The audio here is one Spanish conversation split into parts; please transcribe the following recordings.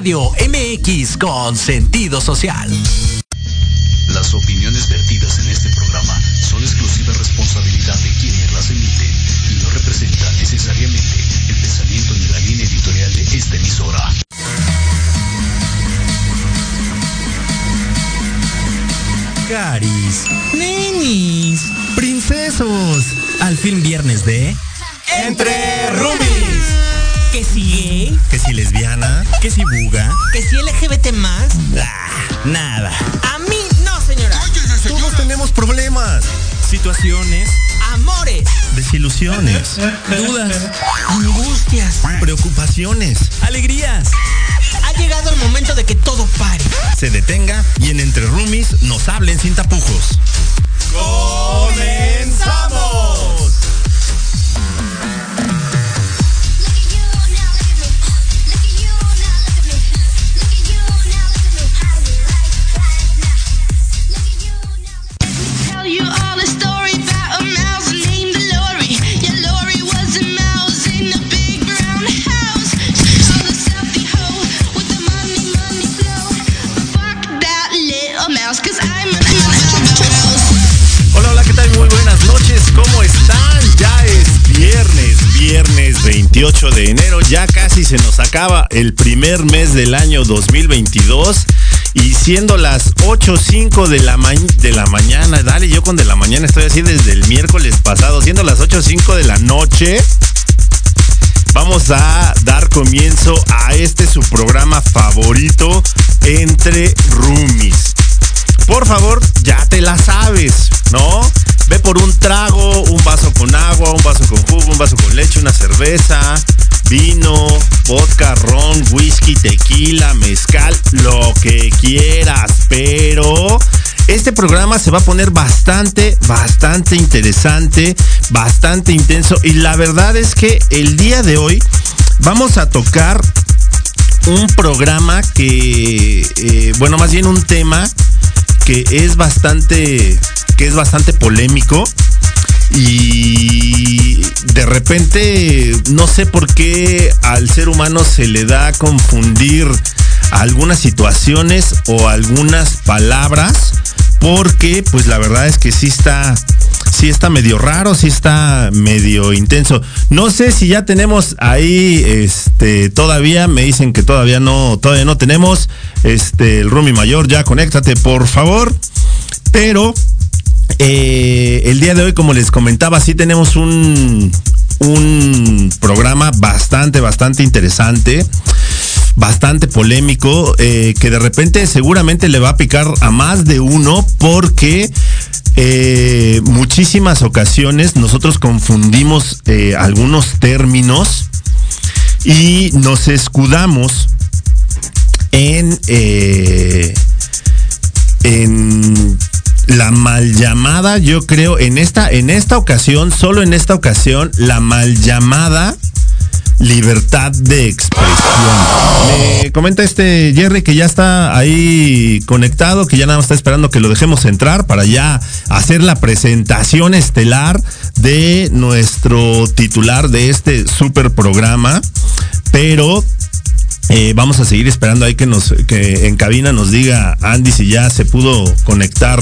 Radio MX con sentido social. Las opiniones vertidas en este programa son exclusiva responsabilidad de quienes las emiten y no representan necesariamente el pensamiento ni la línea editorial de esta emisora. Caris, nenis, princesos, al fin viernes de Entre si gay, Que si lesbiana, que si buga, ¿Que si LGBT más? ah, nada. A mí no, señora. todos tenemos problemas, Situaciones, Amores, desilusiones, dudas, angustias. preocupaciones. alegrías. Ha llegado el momento de que todo pare. Se detenga y en Entre Rumis nos hablen sin tapujos. ¡Comenzamos! 28 de enero, ya casi se nos acaba el primer mes del año 2022 y siendo las 8.05 de la, de la mañana, dale, yo con de la mañana estoy así desde el miércoles pasado, siendo las 8.05 de la noche, vamos a dar comienzo a este su programa favorito entre roomies por favor, ya te la sabes, ¿no? Ve por un trago, un vaso con agua, un vaso con jugo, un vaso con leche, una cerveza, vino, vodka, ron, whisky, tequila, mezcal, lo que quieras, pero este programa se va a poner bastante, bastante interesante, bastante intenso. Y la verdad es que el día de hoy vamos a tocar un programa que, eh, bueno, más bien un tema que es bastante, que es bastante polémico y de repente no sé por qué al ser humano se le da a confundir algunas situaciones o algunas palabras porque pues la verdad es que sí está sí está medio raro, sí está medio intenso. No sé si ya tenemos ahí, este, todavía, me dicen que todavía no, todavía no tenemos, este, el Rumi Mayor, ya conéctate, por favor. Pero, eh, el día de hoy, como les comentaba, sí tenemos un, un programa bastante, bastante interesante bastante polémico eh, que de repente seguramente le va a picar a más de uno porque eh, muchísimas ocasiones nosotros confundimos eh, algunos términos y nos escudamos en, en la mal llamada, yo creo, en esta, en esta ocasión, solo en esta ocasión, la mal llamada libertad de expresión. Me comenta este Jerry que ya está ahí conectado, que ya nada más está esperando que lo dejemos entrar para ya hacer la presentación estelar de nuestro titular de este super programa. Pero eh, vamos a seguir esperando ahí que nos que en cabina nos diga Andy si ya se pudo conectar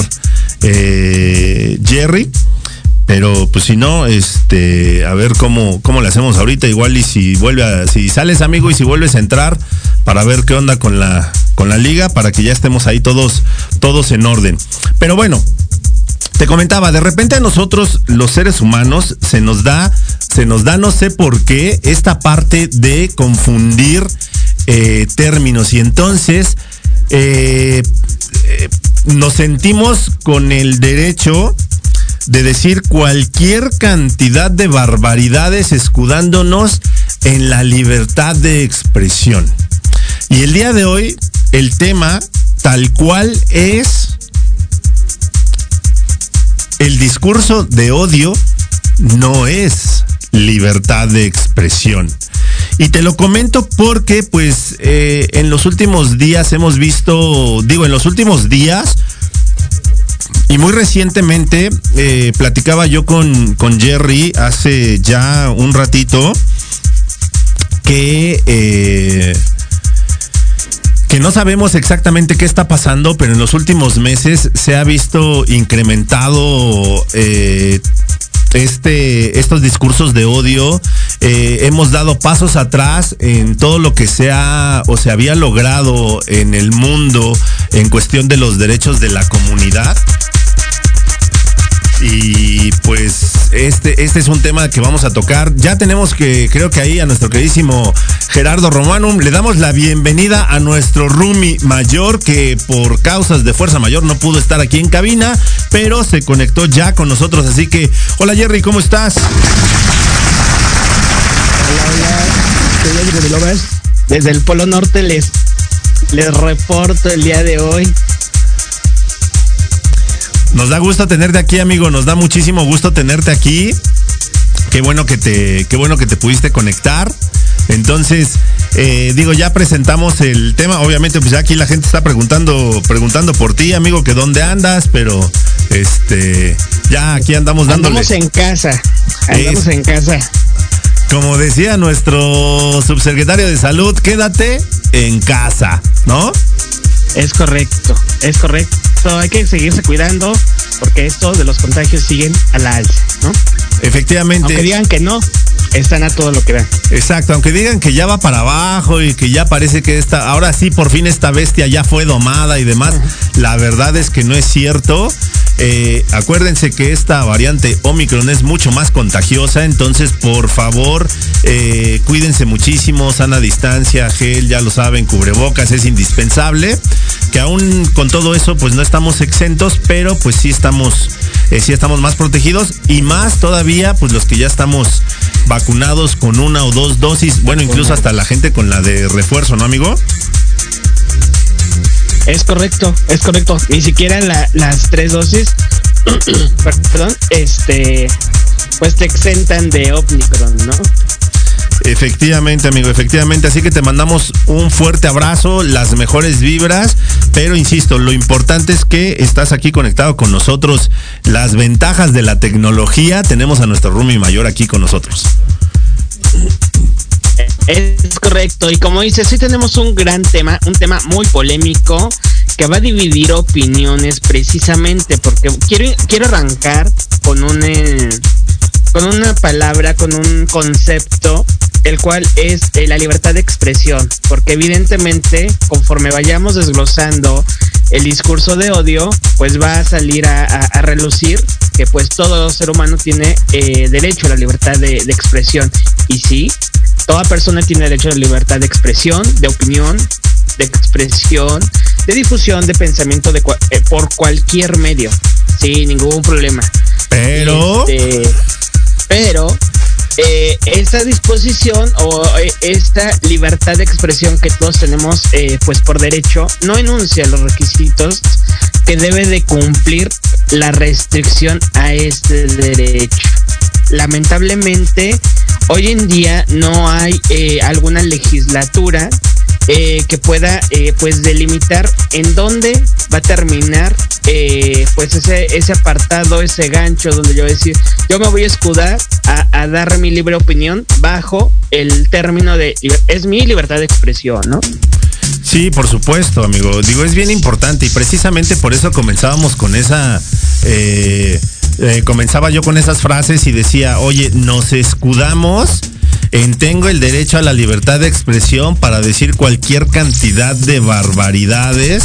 eh, Jerry. Pero pues si no, este, a ver cómo, cómo le hacemos ahorita, igual y si vuelve a, si sales amigo y si vuelves a entrar para ver qué onda con la, con la liga, para que ya estemos ahí todos, todos en orden. Pero bueno, te comentaba, de repente a nosotros, los seres humanos, se nos da, se nos da no sé por qué, esta parte de confundir eh, términos. Y entonces eh, eh, nos sentimos con el derecho de decir cualquier cantidad de barbaridades escudándonos en la libertad de expresión. Y el día de hoy, el tema tal cual es el discurso de odio no es libertad de expresión. Y te lo comento porque, pues, eh, en los últimos días hemos visto, digo, en los últimos días, y muy recientemente eh, platicaba yo con, con Jerry hace ya un ratito que eh, que no sabemos exactamente qué está pasando, pero en los últimos meses se ha visto incrementado eh, este, estos discursos de odio. Eh, hemos dado pasos atrás en todo lo que se ha o se había logrado en el mundo en cuestión de los derechos de la comunidad. Y pues este, este es un tema que vamos a tocar. Ya tenemos que, creo que ahí a nuestro queridísimo Gerardo Romanum, le damos la bienvenida a nuestro Rumi mayor que por causas de fuerza mayor no pudo estar aquí en cabina, pero se conectó ya con nosotros. Así que, hola Jerry, ¿cómo estás? Hola, hola. Desde el Polo Norte les, les reporto el día de hoy. Nos da gusto tenerte aquí, amigo. Nos da muchísimo gusto tenerte aquí. Qué bueno que te, qué bueno que te pudiste conectar. Entonces, eh, digo, ya presentamos el tema. Obviamente, pues ya aquí la gente está preguntando, preguntando por ti, amigo, que dónde andas, pero este, ya aquí andamos dándole. Andamos en casa. Andamos Es- en casa. Como decía nuestro subsecretario de salud, quédate en casa, ¿no? Es correcto, es correcto. Hay que seguirse cuidando porque esto de los contagios siguen a la alza, ¿no? Efectivamente. Aunque digan que no, están a todo lo que dan. Exacto, aunque digan que ya va para abajo y que ya parece que esta, ahora sí por fin esta bestia ya fue domada y demás, la verdad es que no es cierto. Eh, acuérdense que esta variante Omicron es mucho más contagiosa, entonces por favor eh, cuídense muchísimo, sana distancia, gel, ya lo saben, cubrebocas es indispensable. Que aún con todo eso pues no estamos exentos, pero pues sí estamos, eh, sí estamos más protegidos y más todavía pues los que ya estamos vacunados con una o dos dosis, bueno incluso hasta la gente con la de refuerzo, ¿no amigo? Es correcto, es correcto. Ni siquiera la- las tres dosis, per- perdón, este, pues te exentan de Omicron, ¿no? Efectivamente, amigo, efectivamente. Así que te mandamos un fuerte abrazo, las mejores vibras, pero insisto, lo importante es que estás aquí conectado con nosotros. Las ventajas de la tecnología, tenemos a nuestro Rumi mayor aquí con nosotros. Es correcto, y como dices, sí tenemos un gran tema, un tema muy polémico que va a dividir opiniones precisamente porque quiero, quiero arrancar con un eh, con una palabra, con un concepto, el cual es eh, la libertad de expresión, porque evidentemente conforme vayamos desglosando el discurso de odio, pues va a salir a, a- a relucir que pues todo ser humano tiene eh, derecho a la libertad de, de expresión. Y sí, toda persona tiene derecho a la libertad de expresión, de opinión, de expresión, de difusión, de pensamiento de cua- eh, por cualquier medio, sin ningún problema. Pero, Este, pero eh, esta disposición o eh, esta libertad de expresión que todos tenemos eh, pues por derecho no enuncia los requisitos que debe de cumplir la restricción a este derecho. Lamentablemente, hoy en día no hay eh, alguna legislatura eh, que pueda eh, pues delimitar en dónde va a terminar pues ese, ese apartado, ese gancho donde yo voy a decir, yo me voy a escudar a, a dar mi libre opinión bajo el término de es mi libertad de expresión, ¿no? Sí, por supuesto, amigo. Digo, es bien importante y precisamente por eso comenzábamos con esa... eh, eh, comenzaba yo con esas frases y decía, oye, nos escudamos en tengo el derecho a la libertad de expresión para decir cualquier cantidad de barbaridades,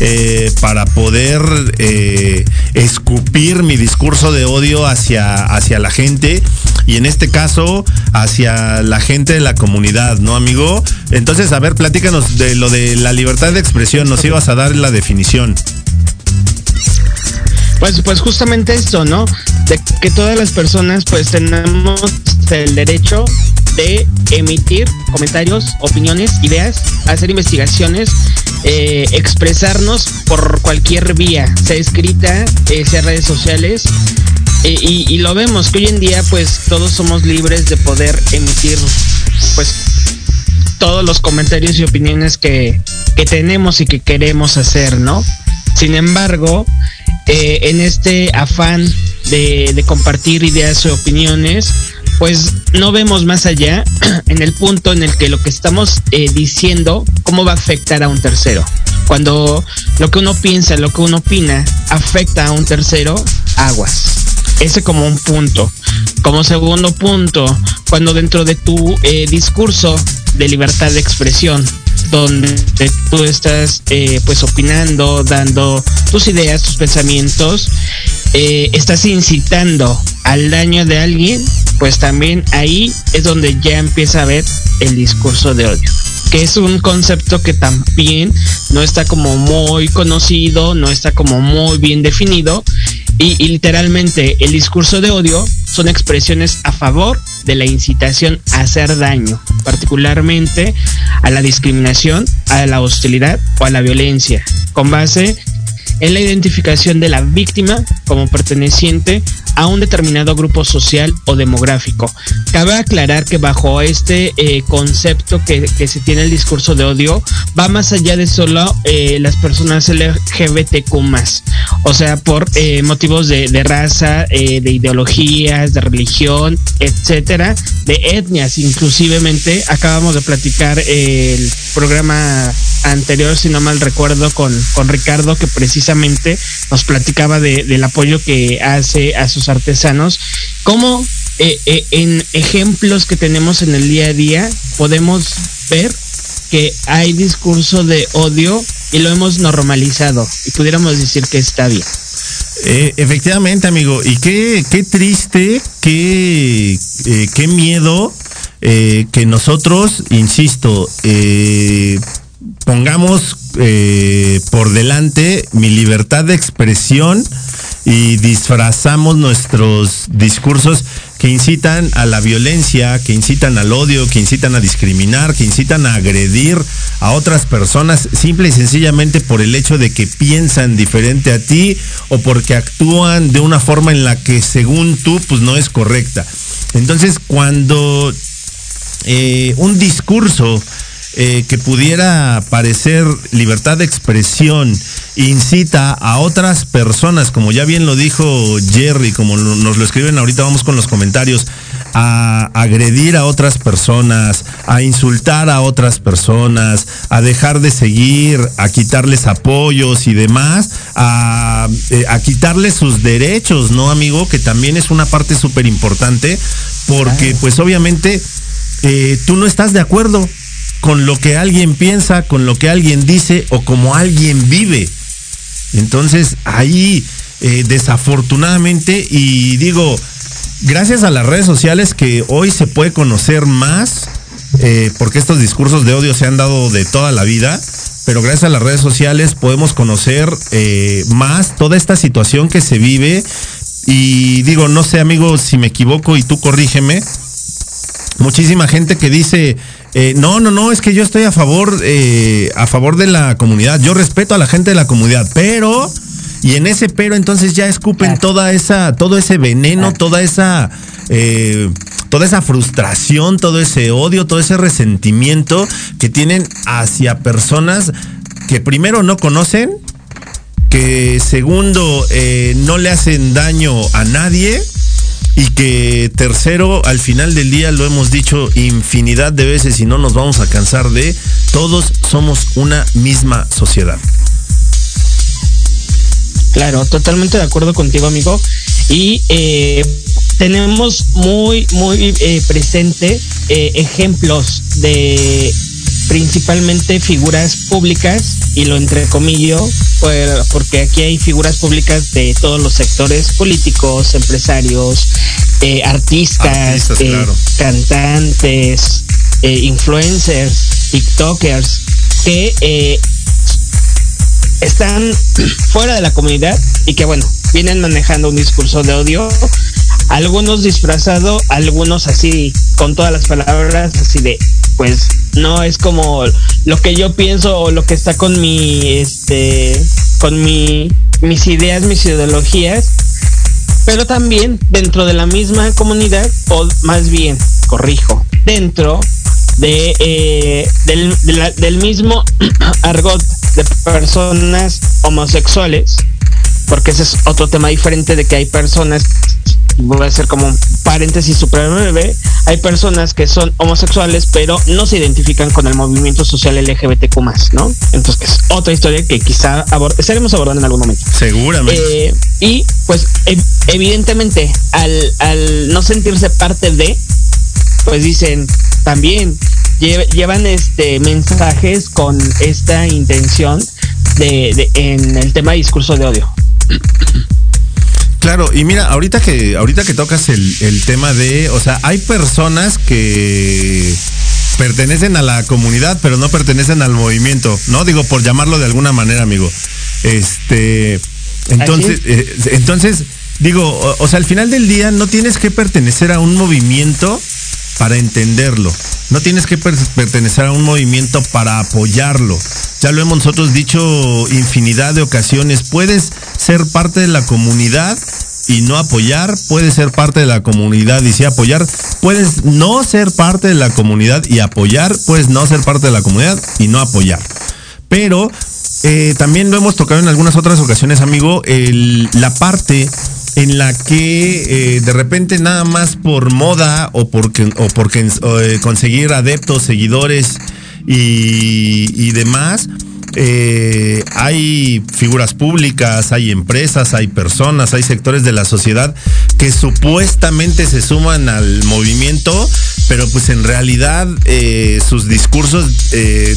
eh, para poder eh, escupir mi discurso de odio hacia, hacia la gente y en este caso hacia la gente de la comunidad, ¿no, amigo? Entonces, a ver, platícanos de lo de la libertad de expresión, nos ibas a dar la definición. Pues, pues justamente esto, ¿no? De que todas las personas pues tenemos el derecho de emitir comentarios, opiniones, ideas, hacer investigaciones, eh, expresarnos por cualquier vía, sea escrita, eh, sea redes sociales. eh, y, y lo vemos que hoy en día pues todos somos libres de poder emitir pues todos los comentarios y opiniones que, que tenemos y que queremos hacer, ¿no? Sin embargo, eh, en este afán de, compartir ideas y opiniones, pues no vemos más allá en el punto en el que lo que estamos eh, diciendo, cómo va a afectar a un tercero. Cuando lo que uno piensa, lo que uno opina, afecta a un tercero, aguas. Ese como un punto. Como segundo punto, cuando dentro de tu eh, discurso de libertad de expresión, donde tú estás eh, pues opinando, dando tus ideas, tus pensamientos, eh, estás incitando al daño de alguien, pues también ahí es donde ya empieza a ver el discurso de odio que es un concepto que también no está como muy conocido, no está como muy bien definido y, literalmente el discurso de odio son expresiones a favor de la incitación a hacer daño, particularmente a la discriminación, a la hostilidad o a la violencia, con base en la identificación de la víctima como perteneciente a un determinado grupo social o demográfico. Cabe aclarar que bajo este eh, concepto que, que, se tiene el discurso de odio va más allá de solo eh, las personas LGBTQ o sea, por eh, motivos de, de raza, de ideologías, de religión, etcétera, de etnias, inclusivemente acabamos de platicar el programa anterior, si no mal recuerdo, con, con Ricardo, que precisamente nos platicaba de, del apoyo que hace a sus artesanos, cómo eh, eh, en ejemplos que tenemos en el día a día podemos ver que hay discurso de odio y lo hemos normalizado y pudiéramos decir que está bien. Eh, efectivamente, amigo, y qué, qué triste, qué, eh, qué miedo eh, que nosotros, insisto, pongamos por delante mi libertad de expresión y disfrazamos nuestros discursos que incitan a la violencia, que incitan al odio, que incitan a discriminar, que incitan a agredir a otras personas simple y sencillamente por el hecho de que piensan diferente a ti o porque actúan de una forma en la que según tú pues no es correcta. Entonces cuando eh, un discurso eh, que pudiera parecer libertad de expresión incita a otras personas, como ya bien lo dijo Jerry, como nos lo escriben ahorita, vamos con los comentarios, a agredir a otras personas, a insultar a otras personas, a dejar de seguir, a quitarles apoyos y demás, a, eh, a quitarles sus derechos, ¿no, amigo? Que también es una parte súper importante, porque pues obviamente eh, tú no estás de acuerdo con lo que alguien piensa, con lo que alguien dice o como alguien vive. Entonces ahí eh, desafortunadamente y digo, gracias a las redes sociales que hoy se puede conocer más, eh, porque estos discursos de odio se han dado de toda la vida, pero gracias a las redes sociales podemos conocer eh, más toda esta situación que se vive. Y digo, no sé amigo si me equivoco y tú corrígeme, muchísima gente que dice, eh, no, no, no, es que yo estoy a favor, eh, a favor de la comunidad. Yo respeto a la gente de la comunidad, pero y en ese pero entonces ya escupen Claro. toda esa, todo ese veneno, Claro. toda esa, eh, toda esa frustración, todo ese odio, todo ese resentimiento que tienen hacia personas que primero no conocen, que segundo eh, no le hacen daño a nadie y que tercero, al final del día lo hemos dicho infinidad de veces y no nos vamos a cansar de, todos somos una misma sociedad. Claro, totalmente de acuerdo contigo, amigo. Y eh, tenemos muy, muy eh, presente eh, ejemplos de principalmente figuras públicas, y lo entrecomillo, por- porque aquí hay figuras públicas de todos los sectores políticos, empresarios, eh, artistas, Artistas, eh, claro. cantantes, eh, influencers, TikTokers, que eh, están fuera de la comunidad y que bueno, vienen manejando un discurso de odio, algunos disfrazado, algunos así con todas las palabras así de pues no es como lo que yo pienso o lo que está con mi este con mi mis ideas, mis ideologías, pero también dentro de la misma comunidad, o más bien, corrijo, dentro de, eh, del, de la- del mismo argot de personas homosexuales, porque ese es otro tema diferente de que hay personas voy a hacer como un paréntesis super breve, hay personas que son homosexuales pero no se identifican con el movimiento social LGBTQ+, ¿no? Entonces que es otra historia que quizá abor- estaremos abordando en algún momento. Seguramente. Eh, y pues ev- evidentemente al, al no sentirse parte de, pues dicen también lle- llevan este mensajes con esta intención de, de- en el tema de discurso de odio. Claro, y mira, ahorita que, ahorita que tocas el, el tema de, o sea, hay personas que pertenecen a la comunidad, pero no pertenecen al movimiento, ¿no? Digo, por llamarlo de alguna manera, amigo. Este, entonces, eh, entonces, digo, o, o sea, al final del día no tienes que pertenecer a un movimiento para entenderlo. No tienes que per- pertenecer a un movimiento para apoyarlo. Ya lo hemos nosotros dicho infinidad de ocasiones. Puedes ser parte de la comunidad y no apoyar. Puedes ser parte de la comunidad y sí apoyar. Puedes no ser parte de la comunidad y apoyar. Puedes no ser parte de la comunidad y no apoyar. Pero eh, también lo hemos tocado en algunas otras ocasiones, amigo, el- la parte en la que eh, de repente nada más por moda o porque, o porque eh, conseguir adeptos, seguidores y, demás, eh, hay figuras públicas, hay empresas, hay personas, hay sectores de la sociedad que supuestamente se suman al movimiento, pero pues en realidad sus discursos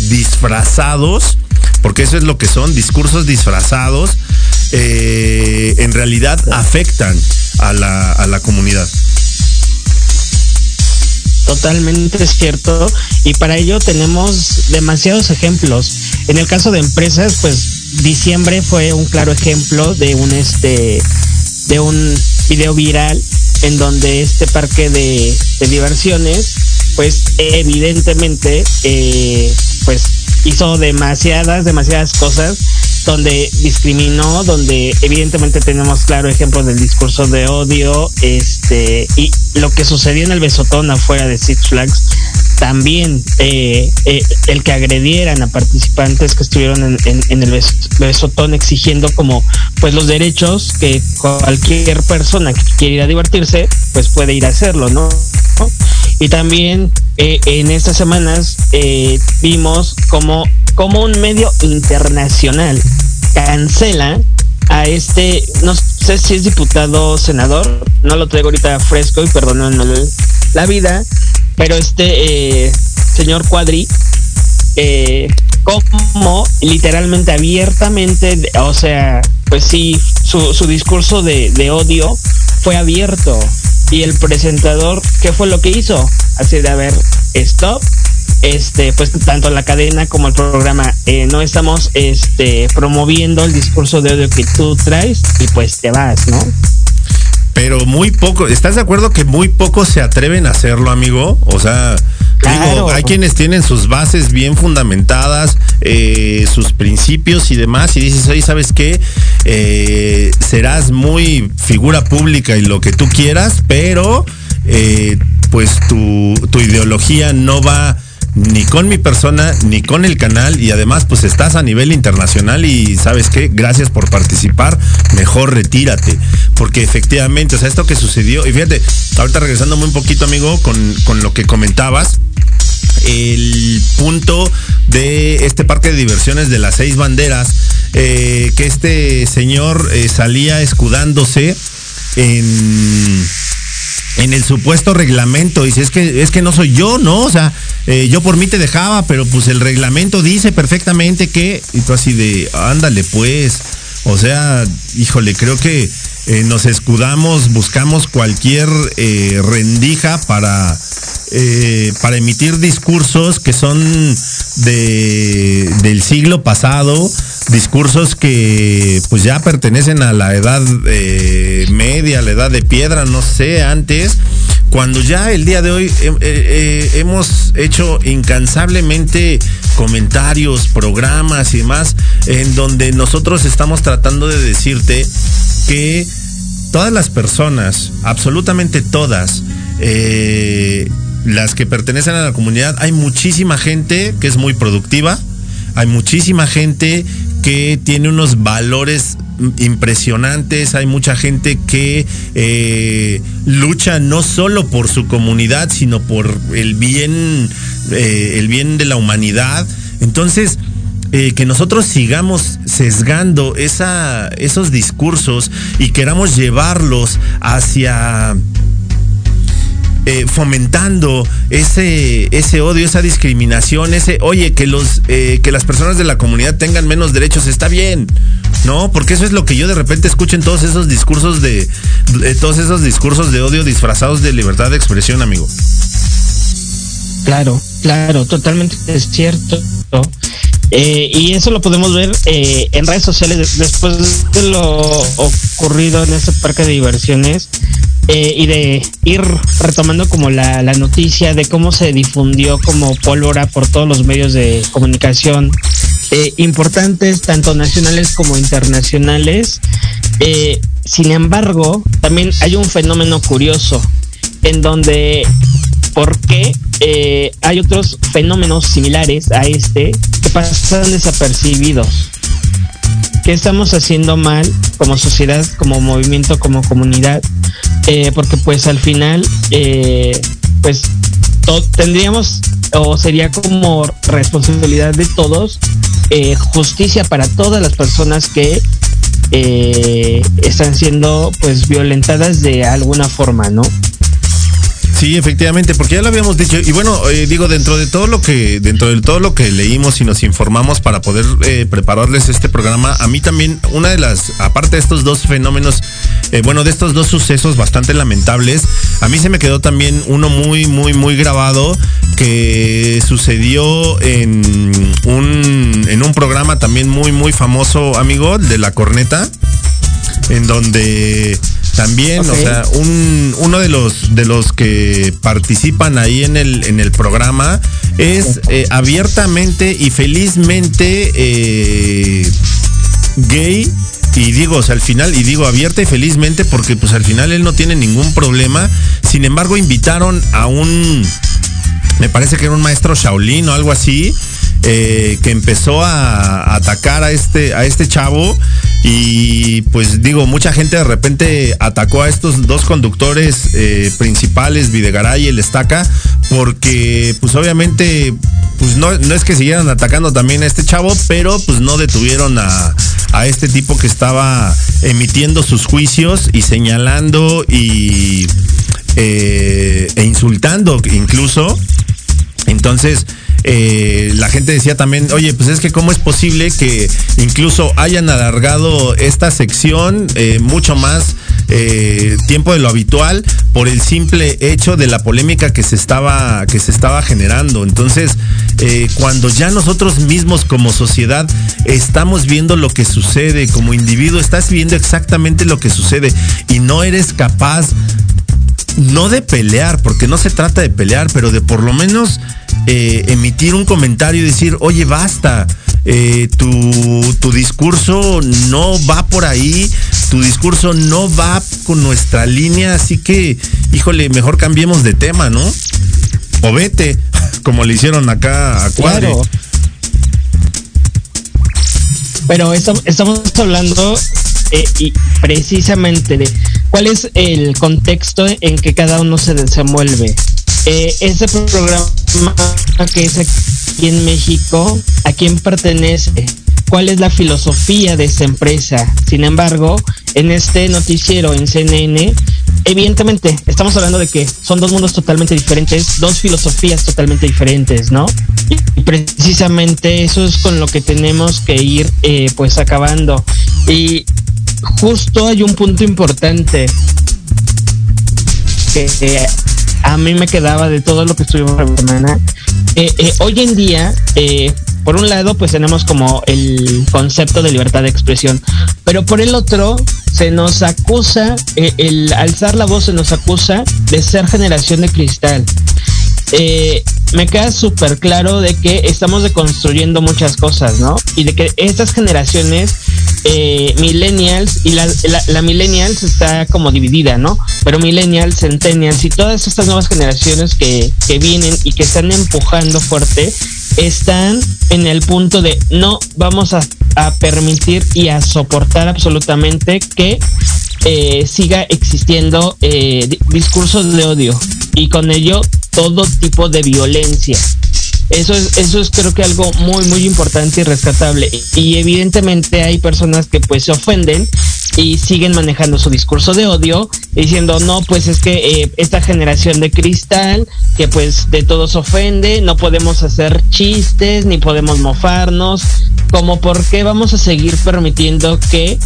disfrazados, porque eso es lo que son, discursos disfrazados, eh, en realidad afectan a la, a la comunidad. Totalmente es cierto. Y para ello tenemos demasiados ejemplos. En el caso de empresas, pues diciembre fue un claro ejemplo de un este de un video viral en donde este parque de, diversiones, pues evidentemente, eh, pues hizo demasiadas, demasiadas cosas donde discriminó, donde evidentemente tenemos claro ejemplo del discurso de odio, este, y lo que sucedió en el besotón afuera de Six Flags, también eh, eh, el que agredieran a participantes que estuvieron en, en- en el bes- besotón exigiendo como pues los derechos que cualquier persona que quiera ir a divertirse pues puede ir a hacerlo, ¿no? Y también eh, en estas semanas eh, vimos como, como un medio internacional cancela a este, no sé si es diputado o senador, no lo traigo ahorita fresco y perdónenme la vida, pero este eh, señor Cuadri, eh, como literalmente abiertamente, o sea, pues sí, su, su discurso de, de odio fue abierto. Y el presentador, ¿qué fue lo que hizo? Así de, a ver, stop. Este, pues tanto la cadena como el programa, eh, no estamos este, promoviendo el discurso de odio que tú traes y pues te vas, ¿no? Pero muy poco, ¿estás de acuerdo que muy pocos se atreven a hacerlo, amigo? O sea, digo, hay quienes tienen sus bases bien fundamentadas, eh, sus principios y demás, y dices, oye, ¿sabes qué? Eh, serás muy figura pública y lo que tú quieras, pero eh, pues tu, tu ideología no va ni con mi persona, ni con el canal, y además pues estás a nivel internacional y sabes qué, gracias por participar, mejor retírate, porque efectivamente, o sea, esto que sucedió, y fíjate, ahorita regresándome un poquito, amigo, con, con lo que comentabas, el punto de este parque de diversiones de las seis banderas, eh, que este señor eh, salía escudándose en en el supuesto reglamento. Dice, es que, es que no soy yo, ¿no? O sea, eh, yo por mí te dejaba, pero pues el reglamento dice perfectamente que. Y tú así de, ándale, pues. O sea, híjole, creo que eh, nos escudamos, buscamos cualquier eh, rendija para, eh, para emitir discursos que son de, del siglo pasado, discursos que pues ya pertenecen a la edad eh, media, la edad de piedra, no sé, antes, cuando ya el día de hoy eh, eh, eh, hemos hecho incansablemente comentarios, programas y demás, en donde nosotros estamos tratando de decirte que todas las personas, absolutamente todas, las que pertenecen a la comunidad, hay muchísima gente que es muy productiva, hay muchísima gente que tiene unos valores impresionantes, hay mucha gente que eh, lucha no solo por su comunidad, sino por el bien, eh, el bien de la humanidad. Entonces, eh, que nosotros sigamos sesgando esa, esos discursos y queramos llevarlos hacia eh, fomentando ese, ese odio, esa discriminación, ese, oye, que los, eh, que las personas de la comunidad tengan menos derechos, está bien, ¿no? Porque eso es lo que yo de repente escucho en todos esos discursos de, todos esos discursos de odio disfrazados de libertad de expresión, amigo. Claro, claro, totalmente es cierto. Eh, y eso lo podemos ver eh, en redes sociales de- después de lo ocurrido en ese parque de diversiones eh, y de ir retomando como la, la noticia de cómo se difundió como pólvora por todos los medios de comunicación eh, importantes, tanto nacionales como internacionales. Eh, sin embargo, también hay un fenómeno curioso en donde por qué eh, hay otros fenómenos similares a este que pasan desapercibidos. ¿Qué estamos haciendo mal como sociedad, como movimiento, como comunidad? Eh, porque pues al final, eh, pues tendríamos o sería como responsabilidad de todos eh, justicia para todas las personas que eh, están siendo pues violentadas de alguna forma, ¿no? Sí, efectivamente, porque ya lo habíamos dicho. Y bueno, eh, digo, dentro de todo lo que, dentro de todo lo que leímos y nos informamos para poder eh, prepararles este programa, a mí también, una de las, aparte de estos dos fenómenos, eh, bueno, de estos dos sucesos bastante lamentables, a mí se me quedó también uno muy, muy, muy grabado que sucedió en un, en un programa también muy, muy famoso, amigo, de la corneta, en donde también, o sea, un, uno de los de los que participan ahí en el en el programa es eh, abiertamente y felizmente eh, gay y digo, o sea, al final, y digo abierta y felizmente porque pues al final él no tiene ningún problema. Sin embargo, invitaron a un, me parece que era un maestro Shaolin o algo así, eh, que empezó a, atacar a este, a este chavo. Y pues digo, mucha gente de repente atacó a estos dos conductores eh, principales, Videgaray y el Estaca, porque pues obviamente pues no, no es que siguieran atacando también a este chavo, pero pues no detuvieron a, a este tipo que estaba emitiendo sus juicios y señalando y eh, e insultando incluso. Entonces, eh, la gente decía también, oye, pues es que cómo es posible que incluso hayan alargado esta sección eh, mucho más eh, tiempo de lo habitual por el simple hecho de la polémica que se estaba, que se estaba generando. Entonces, cuando ya nosotros mismos como sociedad estamos viendo lo que sucede, como individuo estás viendo exactamente lo que sucede y no eres capaz no de pelear, porque no se trata de pelear, pero de por lo menos eh, emitir un comentario y decir, oye, basta, eh, tu, tu discurso no va por ahí, tu discurso no va con nuestra línea, así que, híjole, mejor cambiemos de tema, ¿no? O vete, como le hicieron acá a Cuadre. Claro. Pero estam- estamos hablando eh, y precisamente de cuál es el contexto en que cada uno se desenvuelve. Eh, ese programa que es aquí en México, ¿a quién pertenece? ¿Cuál es la filosofía de esta empresa? Sin embargo, en este noticiero en CNN, evidentemente estamos hablando de que son dos mundos totalmente diferentes, dos filosofías totalmente diferentes, ¿no? Y precisamente eso es con lo que tenemos que ir eh, pues acabando. Y justo hay un punto importante que eh, a mí me quedaba de todo lo que estuvimos la semana. Eh, eh, hoy en día, eh, por un lado, pues tenemos como el concepto de libertad de expresión, pero por el otro, se nos acusa, el alzar la voz se nos acusa de ser generación de cristal. Eh, me queda súper claro de que estamos deconstruyendo muchas cosas, ¿no? Y de que estas generaciones eh, millennials y la, millennials está como dividida, ¿no? Pero millennials, centennials y todas estas nuevas generaciones que, que vienen y que están empujando fuerte están en el punto de no vamos a permitir y a soportar absolutamente que eh, siga existiendo eh, di- discursos de odio y con ello todo tipo de violencia. Eso es, eso es creo que algo muy, muy importante y rescatable. Y evidentemente hay personas que pues se ofenden y siguen manejando su discurso de odio, diciendo, no, pues es que eh, esta generación de cristal, que pues de todos ofende, no podemos hacer chistes, ni podemos mofarnos, como por qué vamos a seguir permitiendo que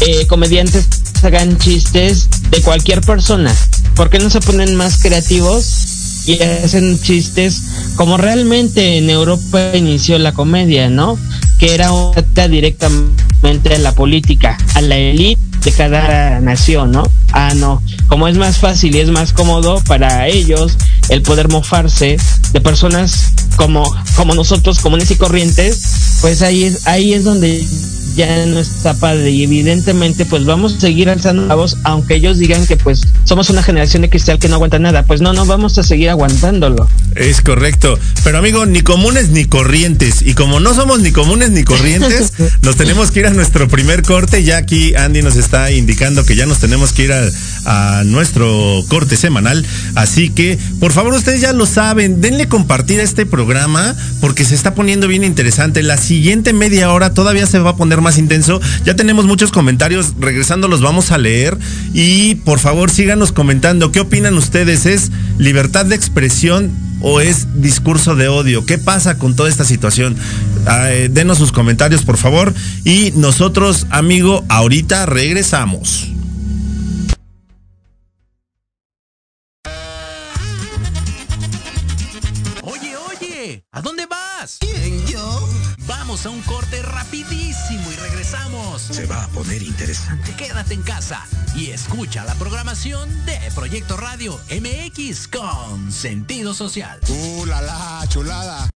eh, comediantes hagan chistes de cualquier persona. ¿Por qué no se ponen más creativos y hacen chistes como realmente en Europa inició la comedia, ¿no? Que era un ataque directamente a la política, a la élite de cada nación, ¿no? Ah, no. Como es más fácil y es más cómodo para ellos el poder mofarse de personas como, como nosotros, comunes y corrientes, pues ahí es, ahí es donde ya no está padre y evidentemente pues vamos a seguir alzando la voz aunque ellos digan que pues somos una generación de cristal que no aguanta nada pues no no vamos a seguir aguantándolo Es correcto. Pero amigo, ni comunes ni corrientes. Y como no somos ni comunes ni corrientes, nos tenemos que ir a nuestro primer corte. Ya aquí Andy nos está indicando que ya nos tenemos que ir a, a nuestro corte semanal. Así que, por favor, ustedes ya lo saben, denle compartir a este programa porque se está poniendo bien interesante. La siguiente media hora todavía se va a poner más intenso. Ya tenemos muchos comentarios. Regresando los vamos a leer. Y por favor, síganos comentando. ¿Qué opinan ustedes? ¿Es libertad de expresión? O es discurso de odio? ¿Qué pasa con toda esta situación? Ah, eh, denos sus comentarios, por favor. Y nosotros, amigo, ahorita regresamos. Oye, oye, ¿a dónde vas? ¿Quién, yo? Vamos a un corte rapidísimo y regresamos. Se va a poner interesante. Quédate en casa y escucha la programación de Proyecto Radio MX con sentido social. ¡Uh, la, la, chulada!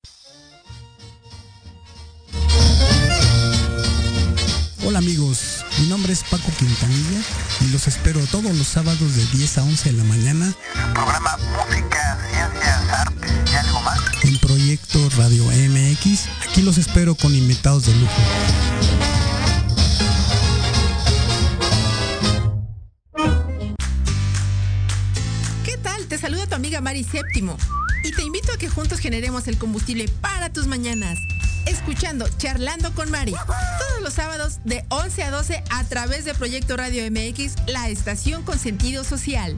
Hola amigos, mi nombre es Paco Quintanilla y los espero todos los sábados de 10 a 11 de la mañana Programa Música, Proyecto Radio MX. Aquí los espero con invitados de lujo. ¿Qué tal? Te saluda tu amiga Mari Séptimo y te invito a que juntos generemos el combustible para tus mañanas. Escuchando Charlando con Mari todos los sábados de 11 a 12 a través de Proyecto Radio MX, la estación con sentido social.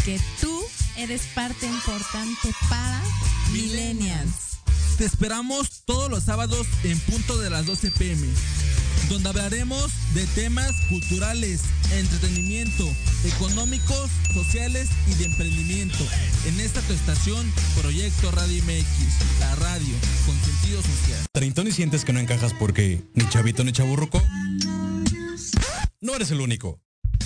Porque tú eres parte importante para Millennials. Te esperamos todos los sábados en punto de las 12 pm, donde hablaremos de temas culturales, entretenimiento, económicos, sociales y de emprendimiento. En esta tu estación, Proyecto Radio MX, la radio con sentido social. ¿Treintón y sientes que no encajas porque ni chavito ni chaburruco? No eres el único.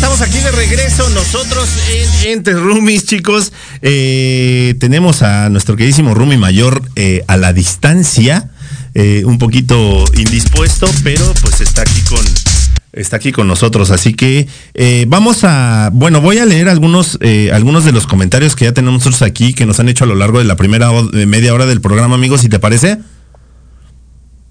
Estamos aquí de regreso nosotros en Entre Roomies, chicos. Eh, tenemos a nuestro queridísimo Roomie mayor eh, a la distancia, eh, un poquito indispuesto, pero pues está aquí con está aquí con nosotros. Así que vamos a, bueno, voy a leer algunos algunos de los comentarios que ya tenemos nosotros aquí que nos han hecho a lo largo de la primera media hora del programa, amigos, si te parece.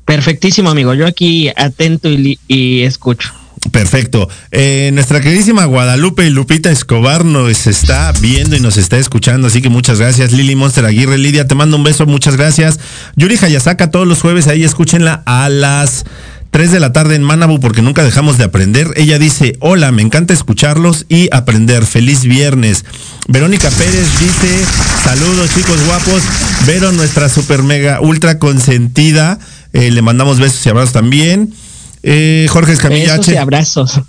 perfectísimo amigo yo aquí atento y escucho Perfecto. Eh, nuestra queridísima Guadalupe Lupita Escobar nos está viendo y nos está escuchando, así que muchas gracias. Lili Monster Aguirre, Lidia, te mando un beso, muchas gracias. Yuri Hayasaka, todos los jueves ahí escúchenla a las 3 de la tarde en Manabu porque nunca dejamos de aprender. Ella dice, hola, me encanta escucharlos y aprender. Feliz viernes. Verónica Pérez dice, saludos chicos guapos. Vero, nuestra super mega ultra consentida. Eh, le mandamos besos y abrazos también. Eh, Jorge Escamilla Besos y H. abrazos.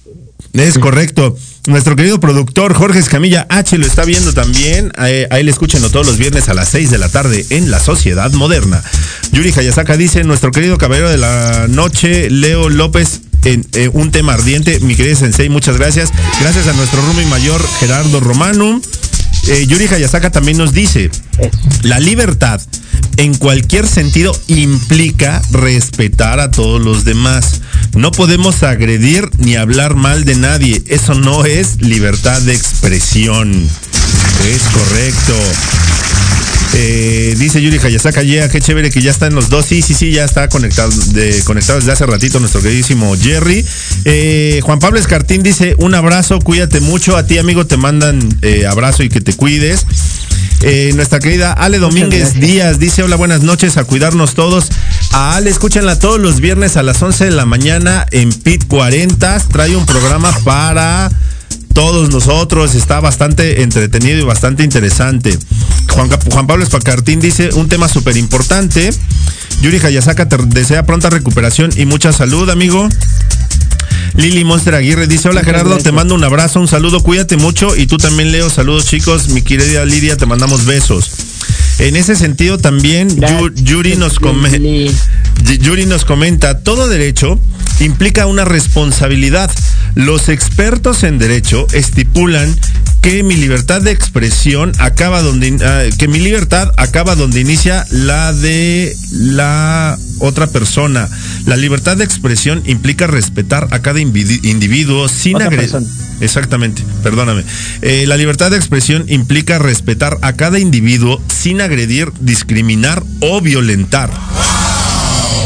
Es correcto. Nuestro querido productor Jorge Escamilla H lo está viendo también. Eh, A, él escúchenlo todos los viernes a las 6 de la tarde en La Sociedad Moderna. Yuri Hayasaka dice, nuestro querido caballero de la noche, Leo López, en eh, un tema ardiente. Mi querido Sensei, muchas gracias. Gracias a nuestro Rumi mayor Gerardo Romano. Eh, Yuri Hayasaka también nos dice, la libertad en cualquier sentido implica respetar a todos los demás. No podemos agredir ni hablar mal de nadie. Eso no es libertad de expresión. Es correcto. Eh, dice Yuri Hayasaka, yeah, qué chévere que ya están los dos. Sí, sí, sí, ya está conectado, de, conectado desde hace ratito nuestro queridísimo Jerry. Eh, Juan Pablo Escartín dice, un abrazo, cuídate mucho. A ti, amigo, te mandan eh, abrazo y que te cuides. Eh, nuestra querida Ale Domínguez Díaz dice, hola, buenas noches, a cuidarnos todos. A Ale, escúchenla todos los viernes a las 11 de la mañana en PIT 40. Trae un programa para todos nosotros. Está bastante entretenido y bastante interesante. Juan, Pablo Espacartín dice un tema súper importante. Yuri Hayasaka te desea pronta recuperación y mucha salud, amigo. Lili Monster Aguirre dice, hola Gerardo, te mando un abrazo, un saludo, cuídate mucho y tú también Leo, saludos chicos, mi querida Lidia, te mandamos besos. En ese sentido también Yu- Yuri nos Yuri nos comenta, todo derecho implica una responsabilidad. Los expertos en derecho estipulan que mi libertad de expresión acaba donde ah, que mi libertad acaba donde inicia la de la otra persona. La libertad de expresión implica respetar a cada individuo sin agredir. Exactamente, perdóname. Eh, la libertad de expresión implica respetar a cada individuo sin agredir, discriminar o violentar.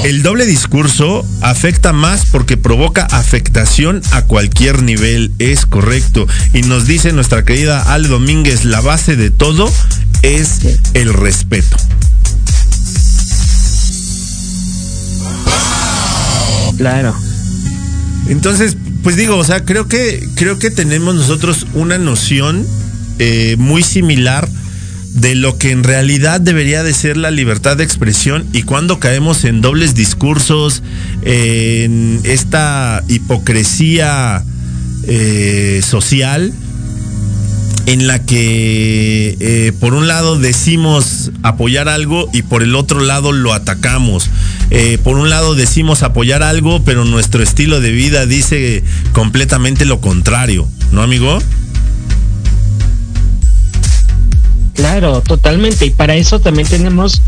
El doble discurso afecta más porque provoca afectación a cualquier nivel, es correcto. Y nos dice nuestra querida Ale Domínguez, la base de todo es el respeto. Claro. Entonces, pues digo, o sea, creo que, creo que tenemos nosotros una noción eh, muy similar de lo que en realidad debería de ser la libertad de expresión y cuando caemos en dobles discursos, en esta hipocresía eh, social, en la que eh, por un lado decimos apoyar algo y por el otro lado lo atacamos. Eh, por un lado decimos apoyar algo, pero nuestro estilo de vida dice completamente lo contrario, ¿no, amigo? Claro, totalmente. Y para eso también tenemos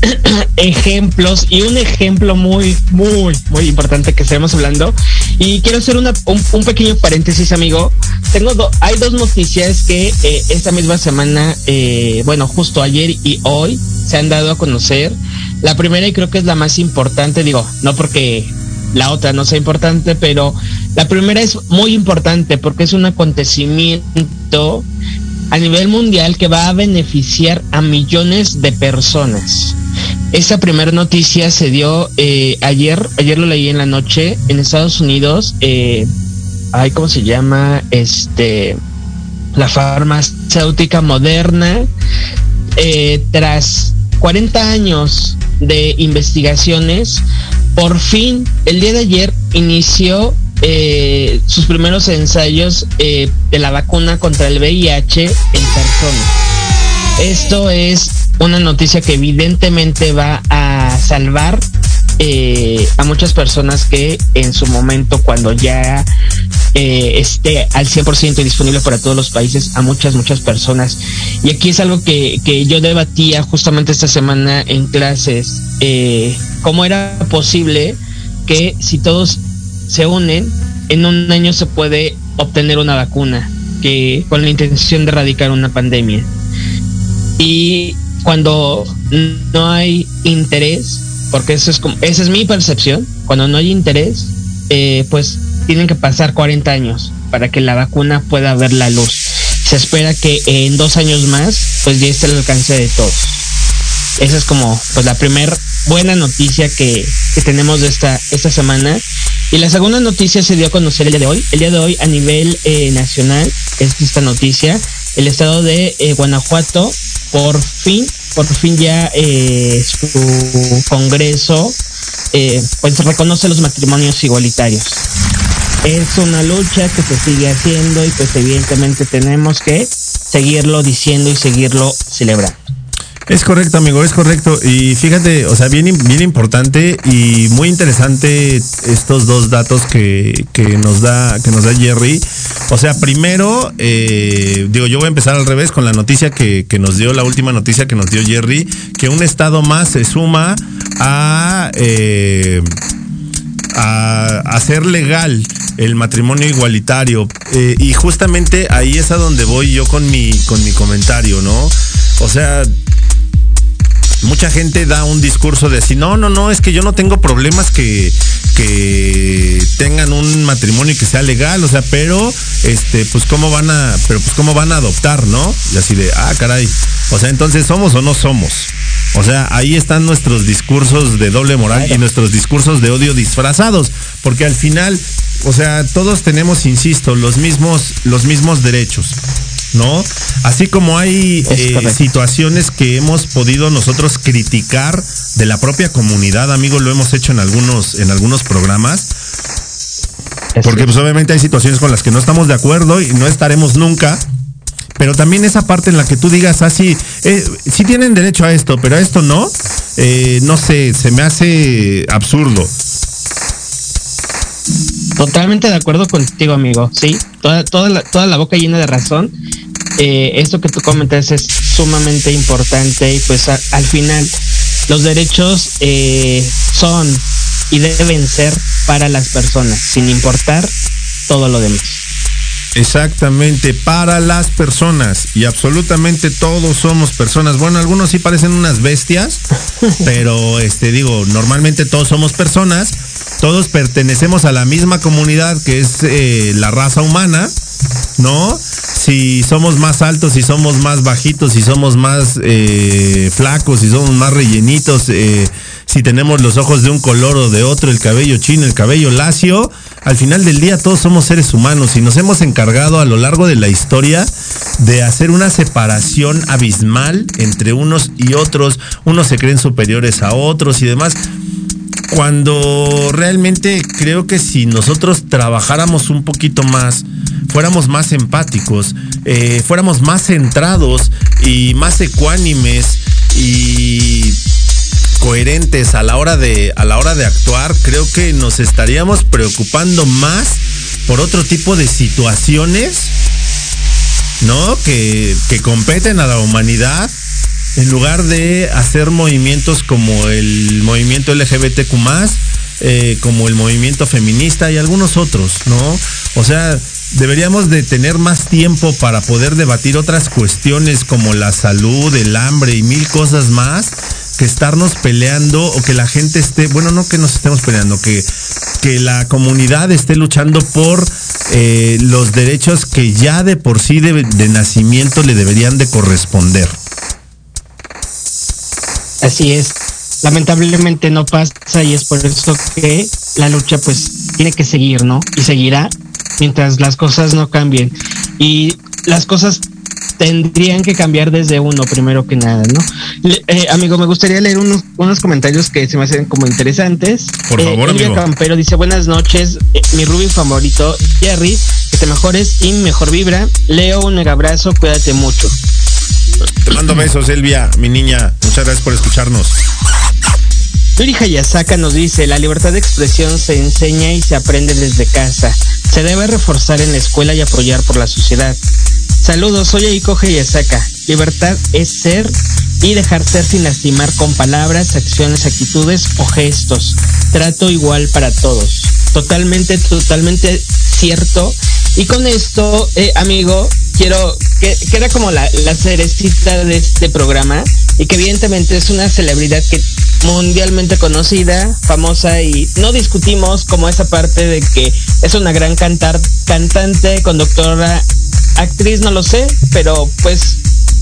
ejemplos y un ejemplo muy, muy, muy importante que estamos hablando. Y quiero hacer una, un, un pequeño paréntesis, amigo. Tengo do- hay dos noticias que eh, esta misma semana, eh, bueno, justo ayer y hoy se han dado a conocer. La primera y creo que es la más importante, digo, no porque la otra no sea importante, pero la primera es muy importante porque es un acontecimiento a nivel mundial que va a beneficiar a millones de personas. Esta primera noticia se dio eh, ayer, ayer lo leí en la noche en Estados Unidos. Eh, ay, ¿cómo se llama? Este, la farmacéutica moderna, eh, tras 40 años de investigaciones, por fin, el día de ayer inició eh, sus primeros ensayos eh, de la vacuna contra el VIH en personas. Esto es una noticia que evidentemente va a salvar eh, a muchas personas que en su momento, cuando ya eh, esté al 100% disponible para todos los países, a muchas, muchas personas. Y aquí es algo que, que yo debatía justamente esta semana en clases, eh, cómo era posible que si todos se unen, en un año se puede obtener una vacuna que con la intención de erradicar una pandemia. Y cuando no hay interés, porque eso es como, esa es mi percepción, cuando no hay interés, eh, pues tienen que pasar 40 años para que la vacuna pueda ver la luz. Se espera que en dos años más, pues ya esté al alcance de todos. Esa es como, pues la primer buena noticia que, que tenemos esta, esta semana. Y la segunda noticia se dio a conocer el día de hoy. El día de hoy a nivel eh, nacional es esta noticia. El estado de eh, Guanajuato por fin, por fin ya eh, su Congreso eh, pues reconoce los matrimonios igualitarios. Es una lucha que se sigue haciendo y pues evidentemente tenemos que seguirlo diciendo y seguirlo celebrando. Es correcto, amigo, es correcto. Y fíjate, o sea, bien, bien importante y muy interesante estos dos datos que, que nos da, que nos da Jerry. O sea, primero, eh, digo, yo voy a empezar al revés con la noticia que, que nos dio, la última noticia que nos dio Jerry, que un estado más se suma a eh, a hacer legal el matrimonio igualitario. Eh, y justamente ahí es a donde voy yo con mi, con mi comentario, ¿no? O sea, mucha gente da un discurso de así, no, no, no, es que yo no tengo problemas que, que tengan un matrimonio que sea legal, o sea, pero este, pues cómo van a, pero pues cómo van a adoptar, ¿no? Y así de, ah, caray. O sea, entonces somos o no somos. O sea, ahí están nuestros discursos de doble moral y nuestros discursos de odio disfrazados, porque al final, o sea, todos tenemos, insisto, los mismos, los mismos derechos. ¿No? Así como hay eh, situaciones que hemos podido nosotros criticar de la propia comunidad, amigo, lo hemos hecho en algunos, en algunos programas. Porque pues obviamente hay situaciones con las que no estamos de acuerdo y no estaremos nunca. Pero también esa parte en la que tú digas así, eh, sí tienen derecho a esto, pero a esto no, eh, no sé, se me hace absurdo. Totalmente de acuerdo contigo, amigo. Sí, toda, toda, la, toda la boca llena de razón. Eh, esto que tú comentas es sumamente importante y pues a- al final los derechos eh, son y deben ser para las personas, sin importar todo lo demás. Exactamente, para las personas. Y absolutamente todos somos personas. Bueno, algunos sí parecen unas bestias, pero este digo, normalmente todos somos personas. Todos pertenecemos a la misma comunidad que es eh, la raza humana, ¿no? Si somos más altos, si somos más bajitos, si somos más eh, flacos, si somos más rellenitos, eh, si tenemos los ojos de un color o de otro, el cabello chino, el cabello lacio, al final del día todos somos seres humanos y nos hemos encargado a lo largo de la historia de hacer una separación abismal entre unos y otros. Unos se creen superiores a otros y demás. Cuando realmente creo que si nosotros trabajáramos un poquito más, fuéramos más empáticos, eh, fuéramos más centrados y más ecuánimes y coherentes a la hora de a la hora de actuar, creo que nos estaríamos preocupando más por otro tipo de situaciones, ¿no? Que, que competen a la humanidad en lugar de hacer movimientos como el movimiento LGBTQ eh, como el movimiento feminista y algunos otros, ¿no? O sea, deberíamos de tener más tiempo para poder debatir otras cuestiones como la salud, el hambre y mil cosas más que estarnos peleando o que la gente esté, bueno, no que nos estemos peleando, que, que la comunidad esté luchando por eh, los derechos que ya de por sí de, de nacimiento le deberían de corresponder. Así es. Lamentablemente no pasa y es por eso que la lucha pues tiene que seguir, ¿no? Y seguirá mientras las cosas no cambien. Y las cosas tendrían que cambiar desde uno primero que nada, ¿no? Le- eh, amigo, me gustaría leer unos, unos comentarios que se me hacen como interesantes. Por favor, Elvia amigo. Campero dice, buenas noches, eh, mi Rubin favorito, Jerry, que te mejores y mejor vibra. Leo, un mega abrazo, cuídate mucho. Te mando besos, Elvia, mi niña. Muchas gracias por escucharnos. Yuri Hayasaka nos dice, la libertad de expresión se enseña y se aprende desde casa. Se debe reforzar en la escuela y apoyar por la sociedad. Saludos, soy Eiko Hayasaka. Libertad es ser y dejar ser sin lastimar con palabras, acciones, actitudes o gestos. Trato igual para todos. Totalmente, totalmente cierto. Y con esto, eh, amigo, quiero que, que era como la, la cerecita de este programa y que evidentemente es una celebridad que mundialmente conocida, famosa y no discutimos como esa parte de que es una gran cantar, cantante, conductora, actriz, no lo sé, pero pues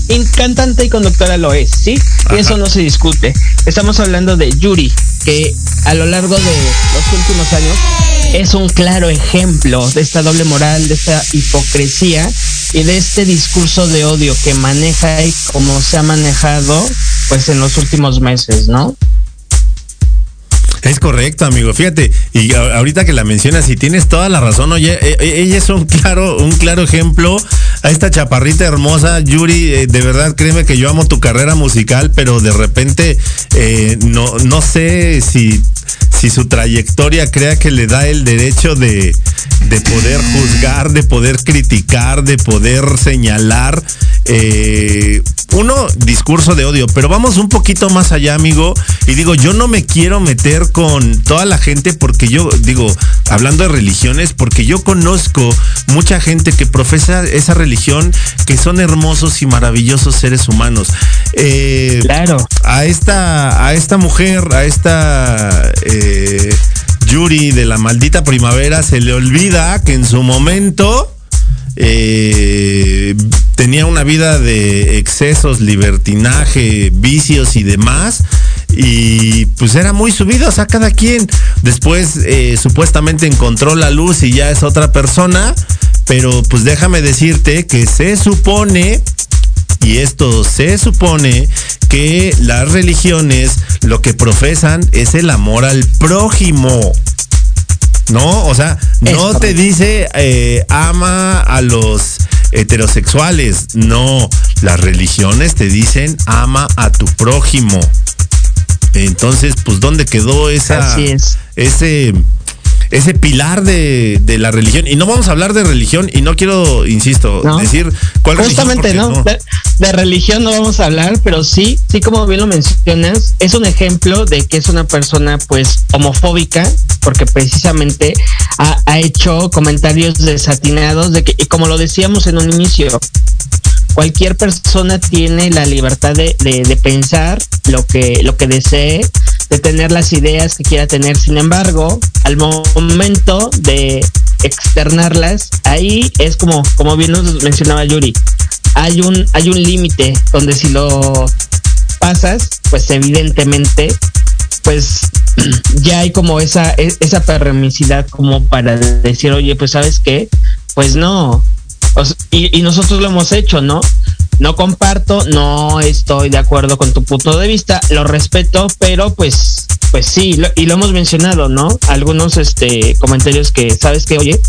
y cantante y conductora lo es, ¿sí? Y eso no se discute. Estamos hablando de Yuri, que a lo largo de los últimos años es un claro ejemplo de esta doble moral, de esta hipocresía y de este discurso de odio que maneja y como se ha manejado pues en los últimos meses, ¿no? Es correcto, amigo. Fíjate, y ahorita que la mencionas, y tienes toda la razón, oye, e- e- ella es un claro, un claro ejemplo a esta chaparrita hermosa, Yuri, eh, de verdad, créeme que yo amo tu carrera musical, pero de repente eh, no, no sé si, si su trayectoria crea que le da el derecho de, de poder juzgar, de poder criticar, de poder señalar. Eh, uno, discurso de odio, pero vamos un poquito más allá, amigo. Y digo, yo no me quiero meter con toda la gente porque yo, digo, hablando de religiones, porque yo conozco mucha gente que profesa esa religión, que son hermosos y maravillosos seres humanos. Eh, claro. A esta, a esta mujer, a esta eh, Yuri de la maldita primavera, se le olvida que en su momento eh, tenía una vida de excesos, libertinaje, vicios y demás. Y pues era muy subido a cada quien. Después eh, supuestamente encontró la luz y ya es otra persona. Pero pues déjame decirte que se supone y esto se supone que las religiones lo que profesan es el amor al prójimo. ¿No? O sea, no te dice eh, ama a los heterosexuales. No, las religiones te dicen ama a tu prójimo. Entonces, pues, ¿dónde quedó esa, Así es. ese, ese pilar de, de la religión? Y no vamos a hablar de religión y no quiero, insisto, ¿No? decir cuál Justamente, religión, ¿no? De, de religión no vamos a hablar, pero sí, sí como bien lo mencionas, es un ejemplo de que es una persona pues homofóbica, porque precisamente ha, ha hecho comentarios desatinados de que, y como lo decíamos en un inicio, cualquier persona tiene la libertad de, de- de pensar lo que, lo que desee, de tener las ideas que quiera tener. Sin embargo, al mo- momento de externarlas, ahí es como, como bien nos mencionaba Yuri, hay un, hay un límite donde si lo pasas, pues evidentemente, pues ya hay como esa, e- esa permisidad como para decir, oye, pues sabes qué, pues no. Y nosotros lo hemos hecho, ¿no? No comparto, no estoy de acuerdo con tu punto de vista, lo respeto, pero pues, pues sí, lo- y lo hemos mencionado, ¿no? Algunos este comentarios que, ¿sabes qué? Oye,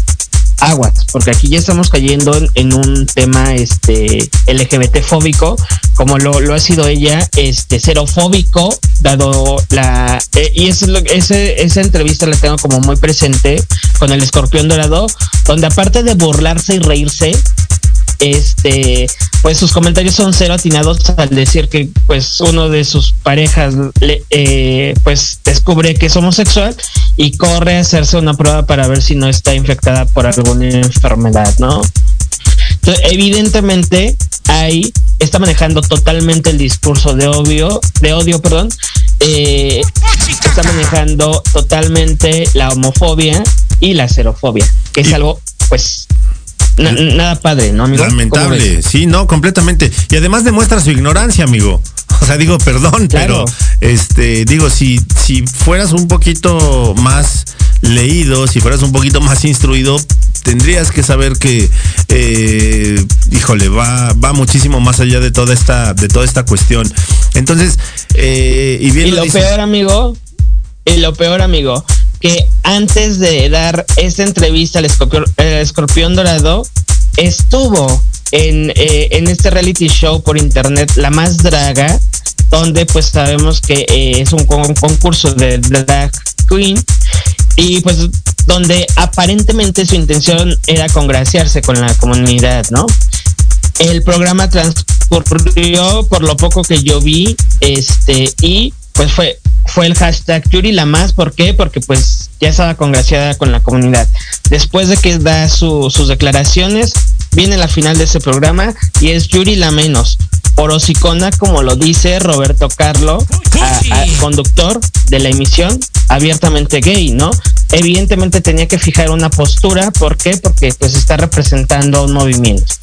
aguas, porque aquí ya estamos cayendo en, un tema este LGBT fóbico, como lo, lo ha sido ella, este xerofóbico, dado la eh, y es lo- ese, esa entrevista la tengo como muy presente con el escorpión dorado, donde aparte de burlarse y reírse, este pues sus comentarios son cero atinados al decir que pues uno de sus parejas le, eh, pues descubre que es homosexual y corre a hacerse una prueba para ver si no está infectada por alguna enfermedad, ¿no? Entonces, evidentemente ahí está manejando totalmente el discurso de odio, de odio, perdón, eh, está manejando totalmente la homofobia y la xerofobia, que es algo pues na- nada padre, ¿no, amigo? ¿Cómo Lamentable, sí, no, completamente. Y además demuestra su ignorancia, amigo. O sea, digo, perdón, Claro. pero este, digo, si, si fueras un poquito más leído, si fueras un poquito más instruido, tendrías que saber que, eh, híjole, va, va muchísimo más allá de toda esta, de toda esta cuestión. Entonces, eh, y bien Y lo lo dices- peor, amigo, y lo peor, amigo, que antes de dar esta entrevista al escorpión, escorpión dorado, estuvo en, eh, en este reality show por internet, La Más Draga, donde pues sabemos que eh, es un con- concurso de drag queen y pues donde aparentemente su intención era congraciarse con la comunidad, ¿no? El programa transcurrió por lo poco que yo vi, este, y pues fue, fue el hashtag Yuri la más, ¿por qué? Porque pues ya estaba congraciada con la comunidad. Después de que da su- sus declaraciones, viene la final de ese programa y es Yuri la menos. Por hocicona, como lo dice Roberto Carlo, a- a- conductor de la emisión, abiertamente gay, ¿no? Evidentemente tenía que fijar una postura, ¿por qué? Porque pues está representando un movimiento.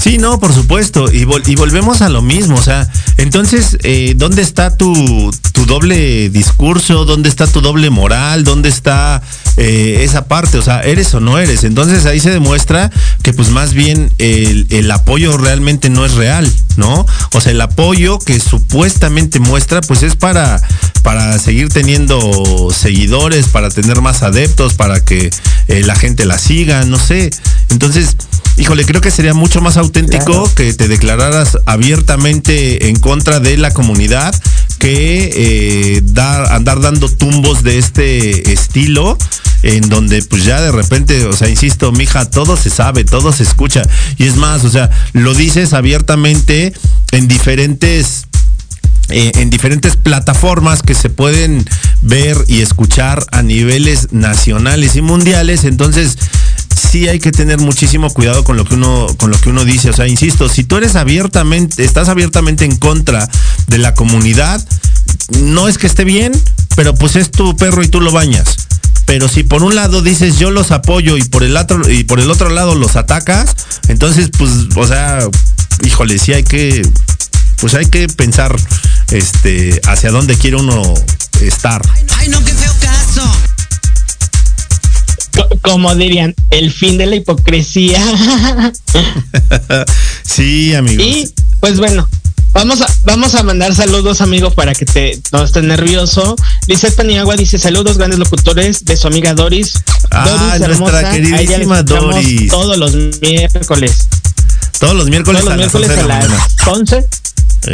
Sí, no, por supuesto. Y, vol- y volvemos a lo mismo. O sea, entonces, eh, ¿dónde está tu, doble discurso? ¿Dónde está tu doble moral? ¿Dónde está eh, esa parte? O sea, ¿eres o no eres? Entonces ahí se demuestra que pues más bien el, el apoyo realmente no es real, ¿no? O sea, el apoyo que supuestamente muestra pues es para, para seguir teniendo seguidores, para tener más adeptos, para que eh, la gente la siga, no sé. Entonces, híjole, creo que sería mucho más auténtico que te declararas abiertamente en contra de la comunidad que eh, dar, andar dando tumbos de este estilo en donde pues ya de repente, o sea, insisto, mija, todo se sabe, todo se escucha. Y es más, o sea, lo dices abiertamente en diferentes eh, en diferentes plataformas que se pueden ver y escuchar a niveles nacionales y mundiales. Entonces, sí hay que tener muchísimo cuidado con lo que uno, con lo que uno dice. O sea, insisto, si tú eres abiertamente, estás abiertamente en contra de la comunidad, no es que esté bien, pero pues es tu perro y tú lo bañas. Pero si por un lado dices yo los apoyo y por el otro y por el otro lado los atacas, entonces pues, o sea, híjole, sí hay que pues hay que pensar este hacia dónde quiere uno estar. Ay, no, qué feo caso. Co- Como dirían, el fin de la hipocresía. sí, amigos. Y pues bueno, vamos a, vamos a mandar saludos, amigo, para que te no estés nervioso. Lizeth Paniagua dice saludos, grandes locutores, de su amiga Doris. Ah, Doris nuestra queridísima Doris. Todos los miércoles. Todos los miércoles Todos los a las miércoles 11 de a la las mañana. 11.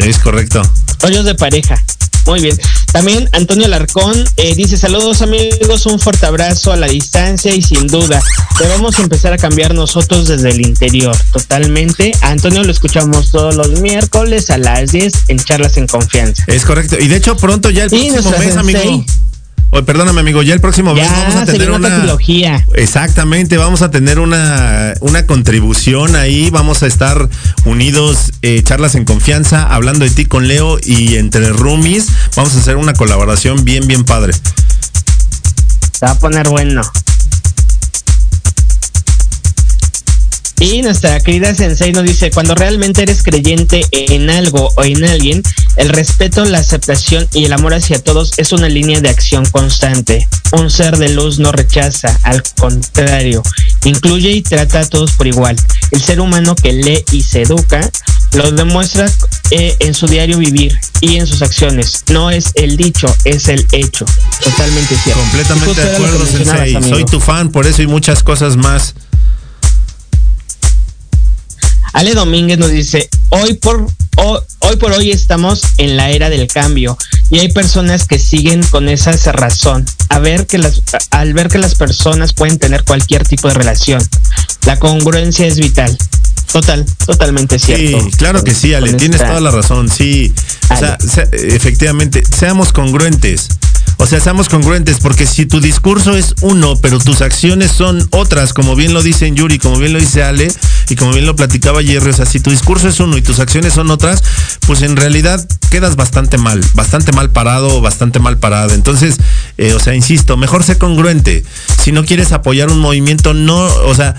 Es correcto. Rollos de pareja. Muy bien. También Antonio Larcón eh, dice saludos amigos, un fuerte abrazo a la distancia y sin duda debemos empezar a cambiar nosotros desde el interior. Totalmente. A Antonio lo escuchamos todos los miércoles a las 10 en charlas en confianza. Es correcto. Y de hecho pronto ya el Y próximo mes, amigo. Oye, perdóname, amigo, ya el próximo mes vamos a tener una trilogía. Exactamente, vamos a tener una, una contribución ahí, vamos a estar unidos, eh, charlas en confianza, hablando de ti con Leo y entre roomies, vamos a hacer una colaboración bien, bien padre. Se va a poner bueno. Y nuestra querida Sensei nos dice, cuando realmente eres creyente en algo o en alguien, el respeto, la aceptación y el amor hacia todos es una línea de acción constante. Un ser de luz no rechaza, al contrario, incluye y trata a todos por igual. El ser humano que lee y se educa lo demuestra eh, en su diario vivir y en sus acciones. No es el dicho, es el hecho. Totalmente cierto. Completamente de acuerdo, Sensei. Soy tu fan, por eso y muchas cosas más. Ale Domínguez nos dice, hoy por, ho- hoy por hoy estamos en la era del cambio y hay personas que siguen con esa cerrazón a ver que las, al ver que las personas pueden tener cualquier tipo de relación. La congruencia es vital. Total, totalmente cierto. Sí, claro que sí, Ale, tienes esta- toda la razón, sí. O sea, se- efectivamente, seamos congruentes. O sea, seamos congruentes, porque si tu discurso es uno, pero tus acciones son otras, como bien lo dicen Yuri, como bien lo dice Ale, y como bien lo platicaba Jerry, o sea, si tu discurso es uno y tus acciones son otras, pues en realidad quedas bastante mal, bastante mal parado, bastante mal parado. Entonces, eh, o sea, insisto, mejor sé congruente. Si no quieres apoyar un movimiento, no, o sea,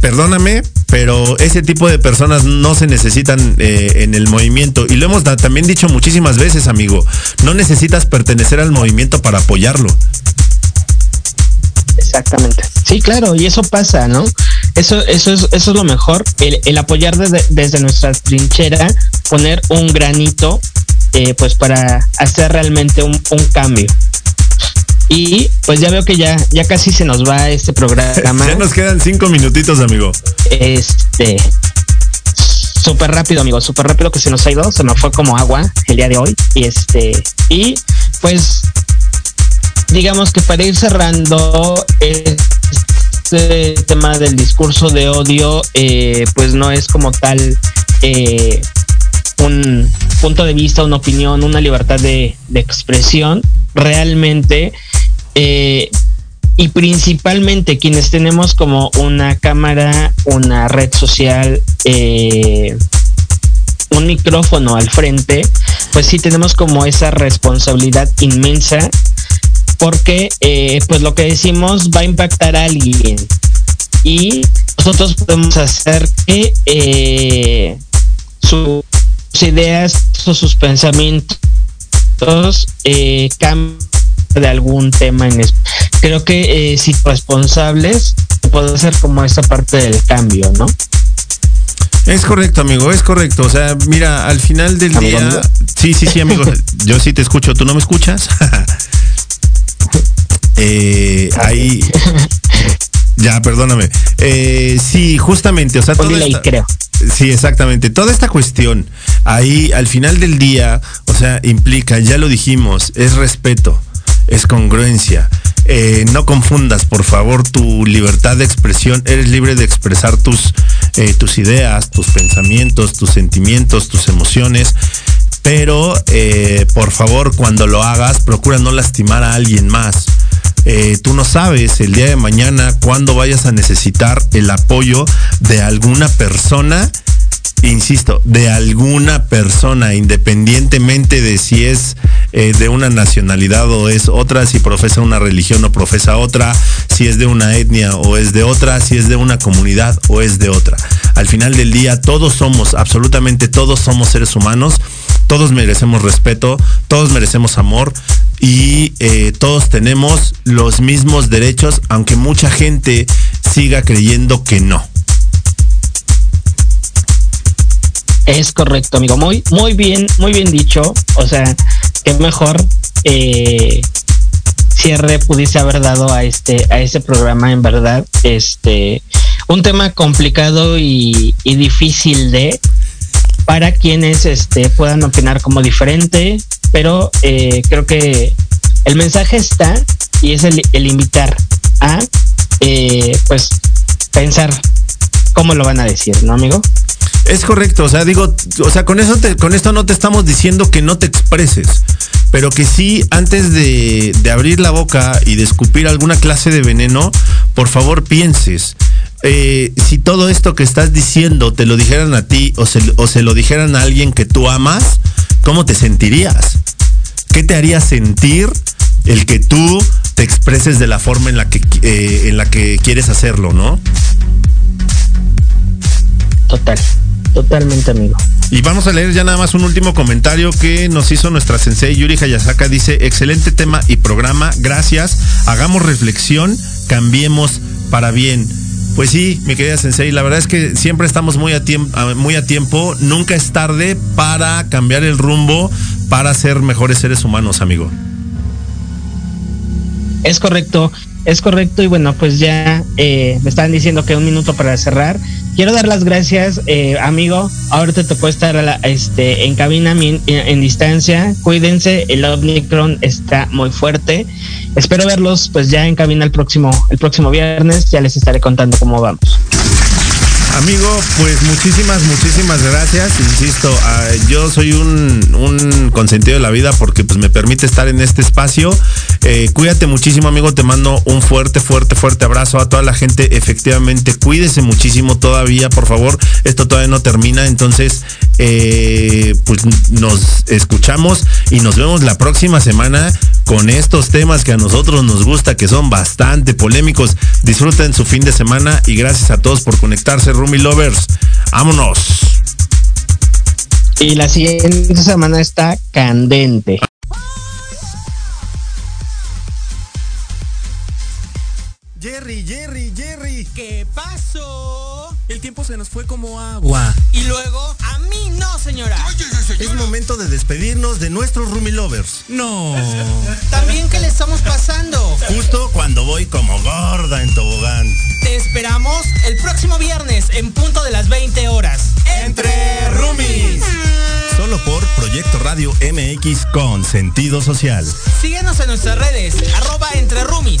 perdóname, pero ese tipo de personas no se necesitan eh, en el movimiento. Y lo hemos también dicho muchísimas veces, amigo. No necesitas pertenecer al movimiento para apoyarlo. Exactamente. Sí, claro, y eso pasa, ¿no? Eso, eso es, eso es lo mejor, el, apoyar desde, nuestra trinchera, poner un granito, eh, pues para hacer realmente un cambio. Y pues ya veo que ya, ya casi se nos va este programa. Ya nos quedan cinco minutitos, amigo. Este súper rápido, amigo, súper rápido que se nos ha ido, se me fue como agua el día de hoy. Y este, y pues digamos que para ir cerrando este tema del discurso de odio, eh, pues no es como tal eh, un punto de vista, una opinión, una libertad de, de expresión. Realmente eh, y principalmente quienes tenemos como una cámara, una red social, eh, un micrófono al frente, pues sí tenemos como esa responsabilidad inmensa porque eh, pues lo que decimos va a impactar a alguien. Y nosotros podemos hacer que eh, sus ideas o sus pensamientos cambien de algún tema en es- creo que eh, si responsables puede ser como esta parte del cambio no Es correcto, amigo, es correcto. O sea, mira, al final del día. amigo. Sí, sí, sí, amigo. Yo sí te escucho, ¿tú no me escuchas? eh, ahí. Ya, perdóname. Eh, sí, justamente, o sea, toda esta- creo. Sí, exactamente. Toda esta cuestión, ahí al final del día, o sea, implica, ya lo dijimos, es respeto, es congruencia. Eh, no confundas, por favor, tu libertad de expresión. Eres libre de expresar tus, eh, tus ideas, tus pensamientos, tus sentimientos, tus emociones. Pero, eh, por favor, cuando lo hagas, procura no lastimar a alguien más. Tú no sabes el día de mañana cuándo vayas a necesitar el apoyo de alguna persona, insisto, de alguna persona, independientemente de si es eh, de una nacionalidad o es otra, si profesa una religión o profesa otra, si es de una etnia o es de otra, si es de una comunidad o es de otra. Al final del día, todos somos, absolutamente todos somos seres humanos, todos merecemos respeto, todos merecemos amor y eh, todos tenemos los mismos derechos, aunque mucha gente siga creyendo que no. Es correcto, amigo. Muy, muy bien, muy bien dicho. O sea, que mejor eh, cierre pudiese haber dado a este, a este programa, en verdad. Este, un tema complicado y, y difícil de para quienes este, puedan opinar como diferente, pero eh, creo que el mensaje está y es el, el invitar a eh, pues pensar cómo lo van a decir, ¿no, amigo? Es correcto, o sea, digo, o sea, con eso te- con esto no te estamos diciendo que no te expreses, pero que sí, antes de, abrir la boca y de escupir alguna clase de veneno, por favor pienses. eh, si todo esto que estás diciendo te lo dijeran a ti o se, o se lo dijeran a alguien que tú amas, ¿cómo te sentirías? ¿Qué te haría sentir el que tú te expreses de la forma en la que, eh, en la que quieres hacerlo, no? Total, totalmente, amigo. Y vamos a leer ya nada más un último comentario que nos hizo nuestra sensei Yuri Hayasaka. Dice, excelente tema y programa, gracias. Hagamos reflexión, cambiemos para bien. Pues sí, mi querida sensei, la verdad es que siempre estamos muy a, tiempo, muy a tiempo. Nunca es tarde para cambiar el rumbo, para ser mejores seres humanos, amigo. Es correcto, es correcto. Y bueno, pues ya eh, me están diciendo que un minuto para cerrar. Quiero dar las gracias, eh, amigo. Ahorita te puedo estar a la- este, en cabina en, en distancia. Cuídense, el Omicron está muy fuerte. Espero verlos pues ya en cabina el próximo, el próximo viernes. Ya les estaré contando cómo vamos. Amigo, pues muchísimas, muchísimas gracias. Insisto, ah, yo soy un, un consentido de la vida porque pues me permite estar en este espacio. Eh, cuídate muchísimo, amigo. Te mando un fuerte, fuerte, fuerte abrazo a toda la gente. Efectivamente, cuídese muchísimo todavía, por favor. Esto todavía no termina. Entonces, eh, pues nos escuchamos y nos vemos la próxima semana con estos temas que a nosotros nos gusta, que son bastante polémicos. Disfruten su fin de semana y gracias a todos por conectarse, Rumi Lovers. Vámonos. Y la siguiente semana está candente. Jerry, Jerry, Jerry. ¿Qué pasó? El tiempo se nos fue como agua. Y luego, a mí no, señora. Es momento de despedirnos de nuestros Rumi Lovers. No. También que le estamos pasando. Justo cuando voy como gorda en tobogán. Te esperamos el próximo viernes en punto de las 20 horas. Entre Rumis. Solo por Proyecto Radio MX con sentido social. Síguenos en nuestras redes, arroba entre roomies.